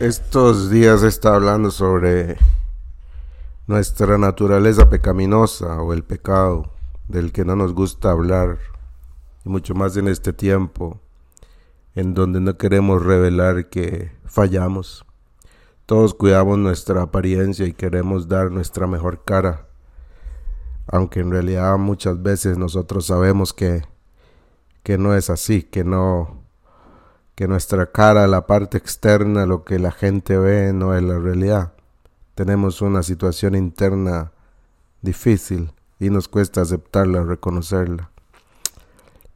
Estos días está hablando sobre nuestra naturaleza pecaminosa o el pecado del que no nos gusta hablar, y mucho más en este tiempo en donde no queremos revelar que fallamos. Todos cuidamos nuestra apariencia y queremos dar nuestra mejor cara, aunque en realidad muchas veces nosotros sabemos que, que no es así, que no que nuestra cara, la parte externa, lo que la gente ve, no es la realidad. Tenemos una situación interna difícil y nos cuesta aceptarla, reconocerla.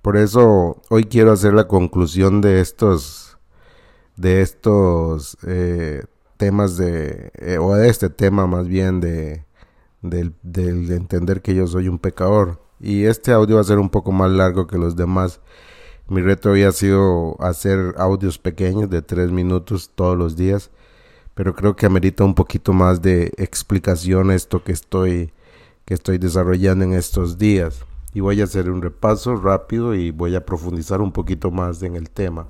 Por eso hoy quiero hacer la conclusión de estos, de estos eh, temas de, eh, o de este tema más bien de, del, entender que yo soy un pecador. Y este audio va a ser un poco más largo que los demás mi reto había sido hacer audios pequeños de tres minutos todos los días, pero creo que amerita un poquito más de explicación esto que estoy, que estoy desarrollando en estos días. Y voy a hacer un repaso rápido y voy a profundizar un poquito más en el tema.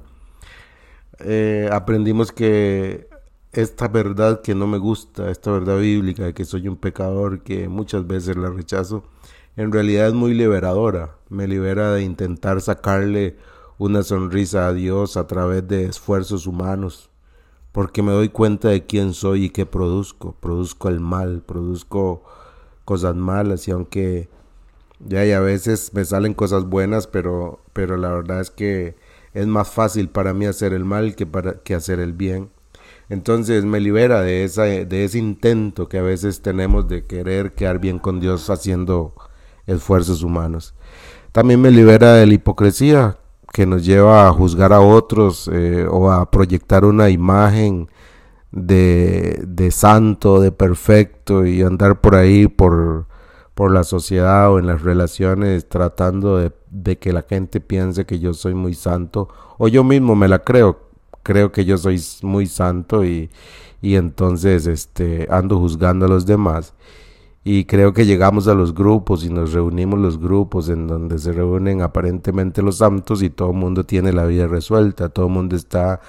Eh, aprendimos que esta verdad que no me gusta, esta verdad bíblica de que soy un pecador, que muchas veces la rechazo, en realidad es muy liberadora. Me libera de intentar sacarle una sonrisa a Dios a través de esfuerzos humanos, porque me doy cuenta de quién soy y qué produzco. Produzco el mal, produzco cosas malas y aunque ya hay a veces me salen cosas buenas, pero, pero la verdad es que es más fácil para mí hacer el mal que, para, que hacer el bien. Entonces me libera de, esa, de ese intento que a veces tenemos de querer quedar bien con Dios haciendo esfuerzos humanos. También me libera de la hipocresía que nos lleva a juzgar a otros eh, o a proyectar una imagen de, de, santo, de perfecto y andar por ahí por, por la sociedad o en las relaciones tratando de, de, que la gente piense que yo soy muy santo o yo mismo me la creo, creo que yo soy muy santo y, y entonces este, ando juzgando a los demás y creo que llegamos a los grupos y nos reunimos los grupos en donde se reúnen aparentemente los santos y todo el mundo tiene la vida resuelta, todo el mundo está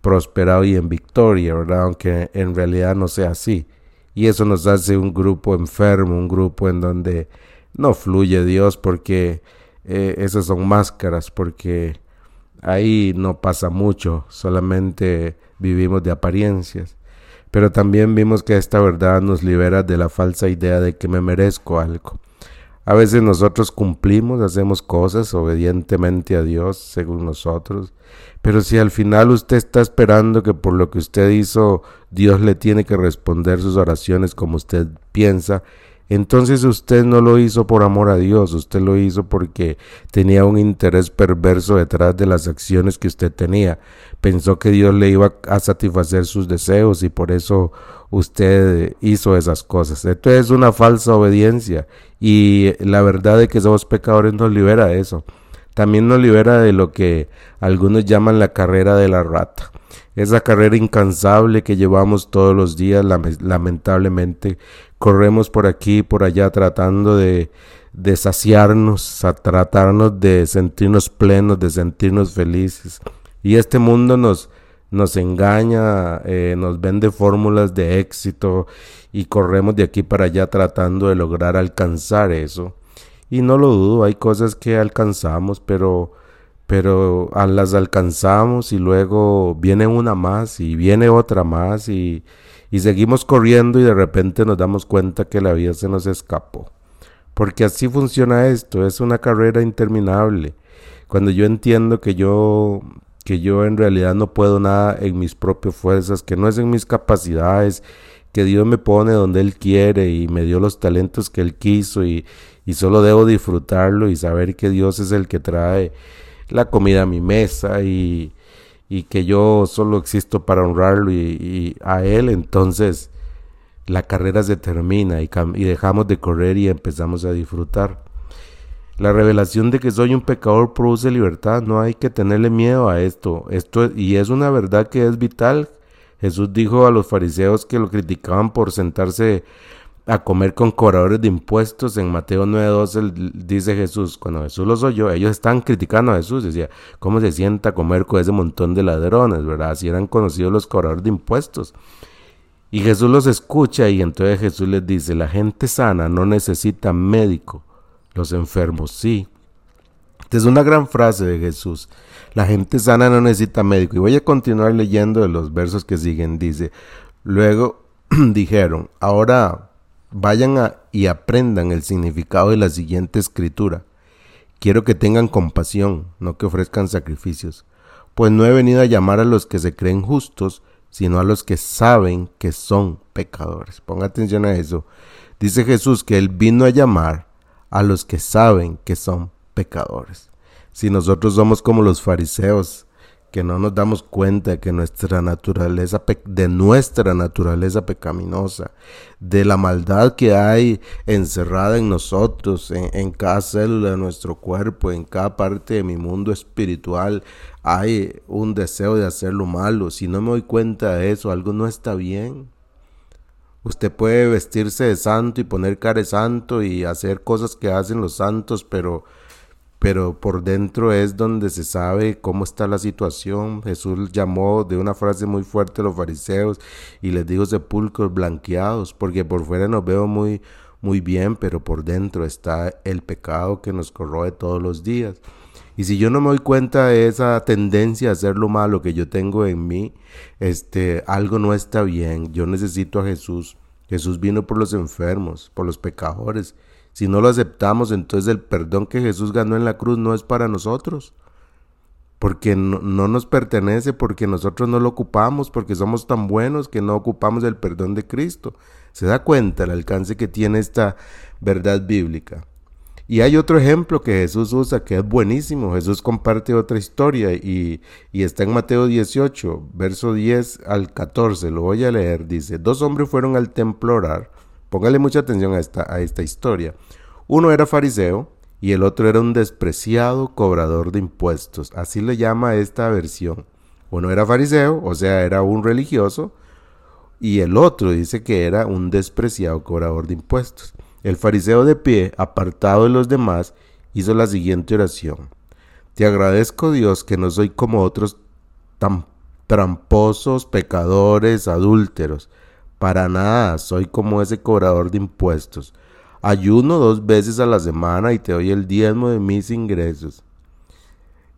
prosperado y en victoria, ¿verdad? Aunque en realidad no sea así. Y eso nos hace un grupo enfermo, un grupo en donde no fluye Dios porque eh, esas son máscaras, porque ahí no pasa mucho, solamente vivimos de apariencias pero también vimos que esta verdad nos libera de la falsa idea de que me merezco algo. A veces nosotros cumplimos, hacemos cosas obedientemente a Dios, según nosotros, pero si al final usted está esperando que por lo que usted hizo Dios le tiene que responder sus oraciones como usted piensa, entonces usted no lo hizo por amor a Dios, usted lo hizo porque tenía un interés perverso detrás de las acciones que usted tenía. Pensó que Dios le iba a satisfacer sus deseos y por eso usted hizo esas cosas. Esto es una falsa obediencia y la verdad de que somos pecadores nos libera de eso. También nos libera de lo que algunos llaman la carrera de la rata esa carrera incansable que llevamos todos los días, lamentablemente, corremos por aquí y por allá tratando de, de saciarnos, a tratarnos de sentirnos plenos, de sentirnos felices. Y este mundo nos, engaña, eh, nos vende fórmulas de éxito y corremos de aquí para allá tratando de lograr alcanzar eso. Y no lo dudo, hay cosas que alcanzamos, pero pero las alcanzamos y luego viene una más y viene otra más y, y seguimos corriendo y de repente nos damos cuenta que la vida se nos escapó. Porque así funciona esto, es una carrera interminable. Cuando yo entiendo que yo que yo en realidad no puedo nada en mis propias fuerzas, que no es en mis capacidades, que Dios me pone donde Él quiere y me dio los talentos que Él quiso y, y solo debo disfrutarlo y saber que Dios es el que trae la comida a mi mesa y, y que yo solo existo para honrarlo y, a Él, entonces la carrera se termina y, y dejamos de correr y empezamos a disfrutar. La revelación de que soy un pecador produce libertad, no hay que tenerle miedo a esto. Esto y es una verdad que es vital. Jesús dijo a los fariseos que lo criticaban por sentarse a comer con cobradores de impuestos. En Mateo 9:12 dice Jesús, cuando Jesús los oyó, ellos están criticando a Jesús, decía, ¿cómo se sienta comer con ese montón de ladrones, verdad? Así eran conocidos los cobradores de impuestos. Y Jesús los escucha y entonces Jesús les dice, la gente sana no necesita médico, los enfermos sí. Esta es una gran frase de Jesús. La gente sana no necesita médico. Y voy a continuar leyendo los versos que siguen. Dice, luego dijeron, ahora vayan y aprendan el significado de la siguiente escritura. Quiero que tengan compasión, no que ofrezcan sacrificios, pues no he venido a llamar a los que se creen justos, sino a los que saben que son pecadores. Ponga atención a eso. Dice Jesús que Él vino a llamar a los que saben que son pecadores. Si nosotros somos como los fariseos, que no nos damos cuenta de que nuestra naturaleza de nuestra naturaleza pecaminosa, de la maldad que hay encerrada en nosotros, en, en, cada célula de nuestro cuerpo, en cada parte de mi mundo espiritual, hay un deseo de hacer lo malo. Si no me doy cuenta de eso, algo no está bien. Usted puede vestirse de santo y poner cara de santo y hacer cosas que hacen los santos, pero pero por dentro es donde se sabe cómo está la situación. Jesús llamó de una frase muy fuerte a los fariseos y les dijo sepulcros blanqueados, porque por fuera nos veo muy, muy bien, pero por dentro está el pecado que nos corroe todos los días. Y si yo no me doy cuenta de esa tendencia a hacer lo malo que yo tengo en mí, este, algo no está bien. Yo necesito a Jesús. Jesús vino por los enfermos, por los pecadores si no lo aceptamos, entonces el perdón que Jesús ganó en la cruz no es para nosotros. Porque no, nos pertenece, porque nosotros no lo ocupamos, porque somos tan buenos que no ocupamos el perdón de Cristo. Se da cuenta el alcance que tiene esta verdad bíblica. Y hay otro ejemplo que Jesús usa que es buenísimo. Jesús comparte otra historia y, está en Mateo 18, verso 10 al 14. Lo voy a leer. Dice, dos hombres fueron al templo orar Póngale mucha atención a esta, a esta historia. Uno era fariseo y el otro era un despreciado cobrador de impuestos. Así le llama esta versión. Uno era fariseo, o sea, era un religioso, y el otro dice que era un despreciado cobrador de impuestos. El fariseo de pie, apartado de los demás, hizo la siguiente oración. Te agradezco Dios que no soy como otros tan tramposos, pecadores, adúlteros para nada, soy como ese cobrador de impuestos. Ayuno dos veces a la semana y te doy el diezmo de mis ingresos.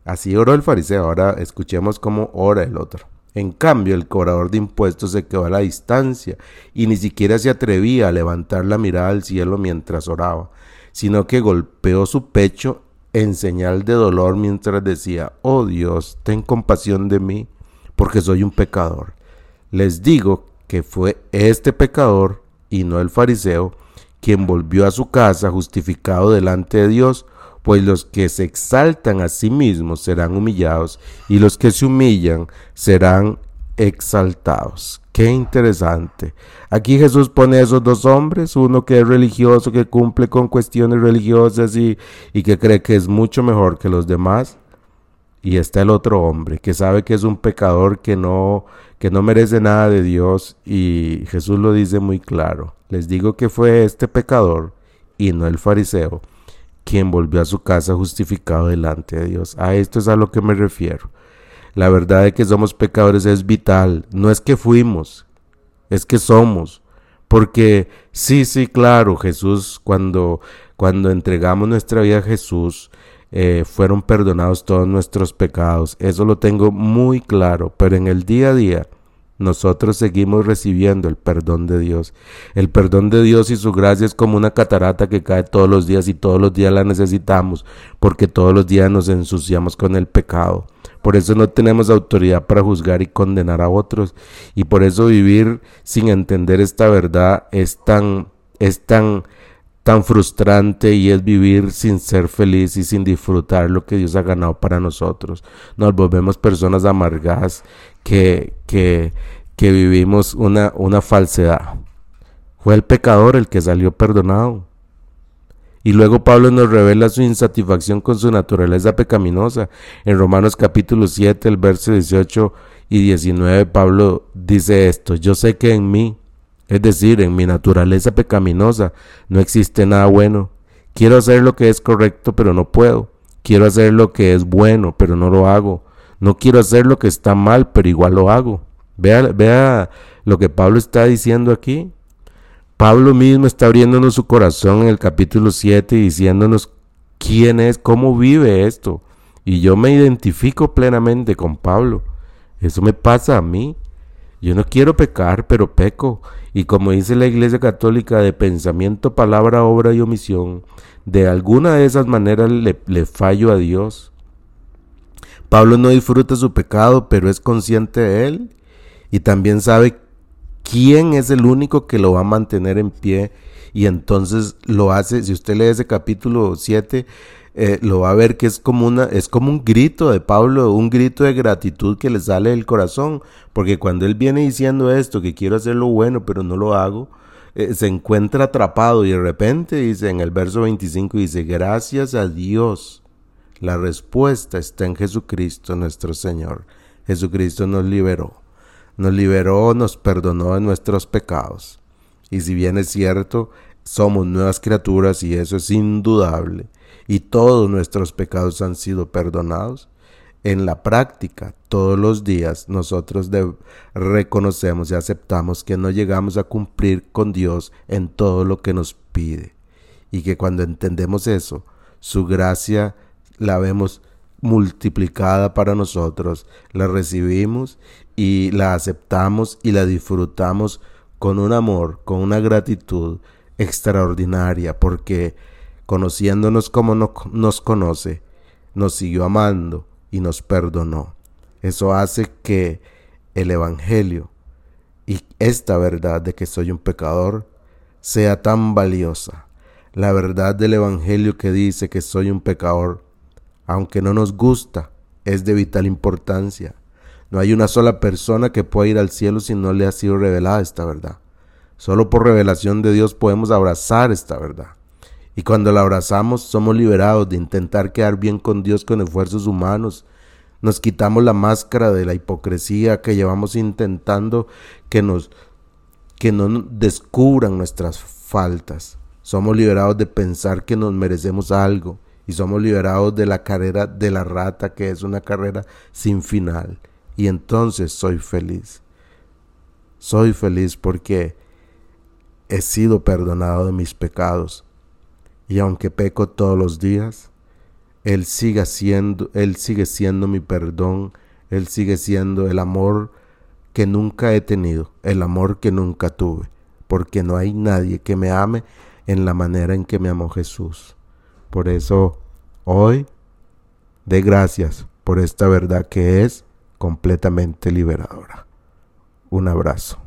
Así oró el fariseo. Ahora escuchemos cómo ora el otro. En cambio, el cobrador de impuestos se quedó a la distancia y ni siquiera se atrevía a levantar la mirada al cielo mientras oraba, sino que golpeó su pecho en señal de dolor mientras decía, Oh Dios, ten compasión de mí, porque soy un pecador. Les digo que fue este pecador y no el fariseo quien volvió a su casa justificado delante de Dios, pues los que se exaltan a sí mismos serán humillados y los que se humillan serán exaltados. Qué interesante. Aquí Jesús pone a esos dos hombres, uno que es religioso, que cumple con cuestiones religiosas y, y que cree que es mucho mejor que los demás, y está el otro hombre que sabe que es un pecador que no que no merece nada de Dios y Jesús lo dice muy claro. Les digo que fue este pecador y no el fariseo quien volvió a su casa justificado delante de Dios. A esto es a lo que me refiero. La verdad de que somos pecadores es vital. No es que fuimos, es que somos. Porque sí, sí, claro, Jesús, cuando, cuando entregamos nuestra vida a Jesús, eh, fueron perdonados todos nuestros pecados. Eso lo tengo muy claro, pero en el día a día nosotros seguimos recibiendo el perdón de Dios. El perdón de Dios y su gracia es como una catarata que cae todos los días y todos los días la necesitamos porque todos los días nos ensuciamos con el pecado. Por eso no tenemos autoridad para juzgar y condenar a otros y por eso vivir sin entender esta verdad es tan es tan tan frustrante y es vivir sin ser feliz y sin disfrutar lo que Dios ha ganado para nosotros. Nos volvemos personas amargadas que, que, que vivimos una, una falsedad. Fue el pecador el que salió perdonado. Y luego Pablo nos revela su insatisfacción con su naturaleza pecaminosa. En Romanos capítulo 7, el verso 18 y 19, Pablo dice esto, yo sé que en mí, Es decir, en mi naturaleza pecaminosa no existe nada bueno. Quiero hacer lo que es correcto, pero no puedo. Quiero hacer lo que es bueno, pero no lo hago. No quiero hacer lo que está mal, pero igual lo hago. Vea, vea lo que Pablo está diciendo aquí. Pablo mismo está abriéndonos su corazón en el capítulo 7 y diciéndonos quién es, cómo vive esto. Y yo me identifico plenamente con Pablo. Eso me pasa a mí. Yo no quiero pecar, pero peco. Y como dice la Iglesia Católica, de pensamiento, palabra, obra y omisión, de alguna de esas maneras le, fallo a Dios. Pablo no disfruta su pecado, pero es consciente de él y también sabe quién es el único que lo va a mantener en pie y entonces lo hace, si usted lee ese capítulo 7, eh, lo va a ver que es como, una, es como un grito de Pablo, un grito de gratitud que le sale del corazón, porque cuando él viene diciendo esto, que quiero hacer lo bueno, pero no lo hago, eh, se encuentra atrapado y de repente dice en el verso 25, dice, gracias a Dios, la respuesta está en Jesucristo nuestro Señor. Jesucristo nos liberó, nos liberó, nos perdonó de nuestros pecados. Y si bien es cierto, somos nuevas criaturas y eso es indudable, y todos nuestros pecados han sido perdonados, en la práctica, todos los días, nosotros reconocemos y aceptamos que no llegamos a cumplir con Dios en todo lo que nos pide. Y que cuando entendemos eso, su gracia la vemos multiplicada para nosotros, la recibimos y la aceptamos y la disfrutamos con un amor, con una gratitud extraordinaria, porque conociéndonos como nos conoce, nos siguió amando y nos perdonó. Eso hace que el Evangelio y esta verdad de que soy un pecador sea tan valiosa. La verdad del Evangelio que dice que soy un pecador, aunque no nos gusta, es de vital importancia. No hay una sola persona que pueda ir al cielo si no le ha sido revelada esta verdad. Solo por revelación de Dios podemos abrazar esta verdad. Y cuando la abrazamos somos liberados de intentar quedar bien con Dios con esfuerzos humanos. Nos quitamos la máscara de la hipocresía que llevamos intentando que nos que no descubran nuestras faltas. Somos liberados de pensar que nos merecemos algo y somos liberados de la carrera de la rata que es una carrera sin final. Y entonces soy feliz. Soy feliz porque he sido perdonado de mis pecados y aunque peco todos los días, Él sigue siendo, Él sigue siendo mi perdón, Él sigue siendo el amor que nunca he tenido, el amor que nunca tuve, porque no hay nadie que me ame en la manera en que me amó Jesús. Por eso hoy de gracias por esta verdad que es completamente liberadora. Un abrazo.